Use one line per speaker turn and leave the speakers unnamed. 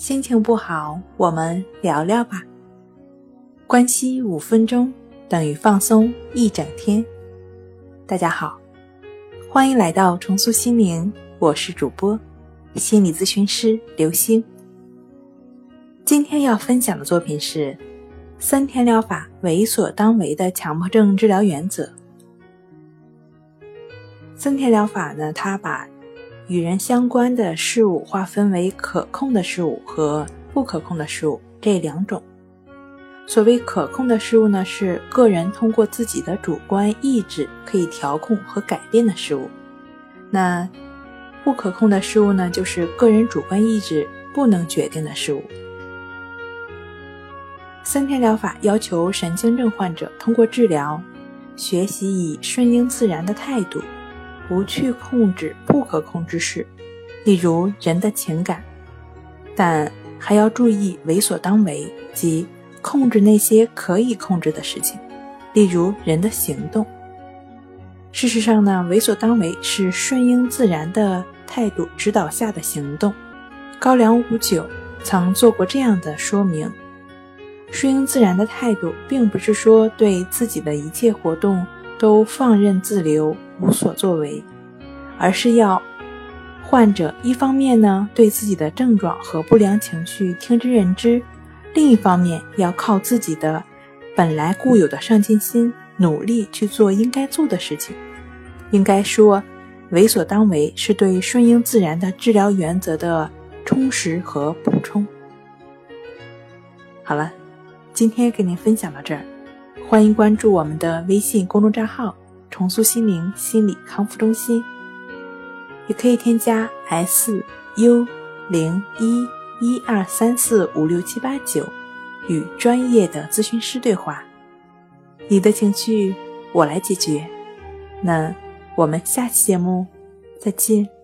心情不好，我们聊聊吧。关系五分钟等于放松一整天。大家好，欢迎来到重塑心灵，我是主播心理咨询师刘星。今天要分享的作品是三天疗法为所当为的强迫症治疗原则。森田疗法呢，它把与人相关的事物划分为可控的事物和不可控的事物这两种。所谓可控的事物呢，是个人通过自己的主观意志可以调控和改变的事物；那不可控的事物呢，就是个人主观意志不能决定的事物。三天疗法要求神经症患者通过治疗，学习以顺应自然的态度。不去控制不可控之事，例如人的情感，但还要注意为所当为，即控制那些可以控制的事情，例如人的行动。事实上呢，为所当为是顺应自然的态度指导下的行动。高粱五九曾做过这样的说明：顺应自然的态度，并不是说对自己的一切活动都放任自流。无所作为，而是要患者一方面呢对自己的症状和不良情绪听之任之，另一方面要靠自己的本来固有的上进心，努力去做应该做的事情。应该说，为所当为是对顺应自然的治疗原则的充实和补充。好了，今天给您分享到这儿，欢迎关注我们的微信公众账号。重塑心灵心理康复中心，也可以添加 S U 零一一二三四五六七八九，与专业的咨询师对话。你的情绪我来解决。那我们下期节目再见。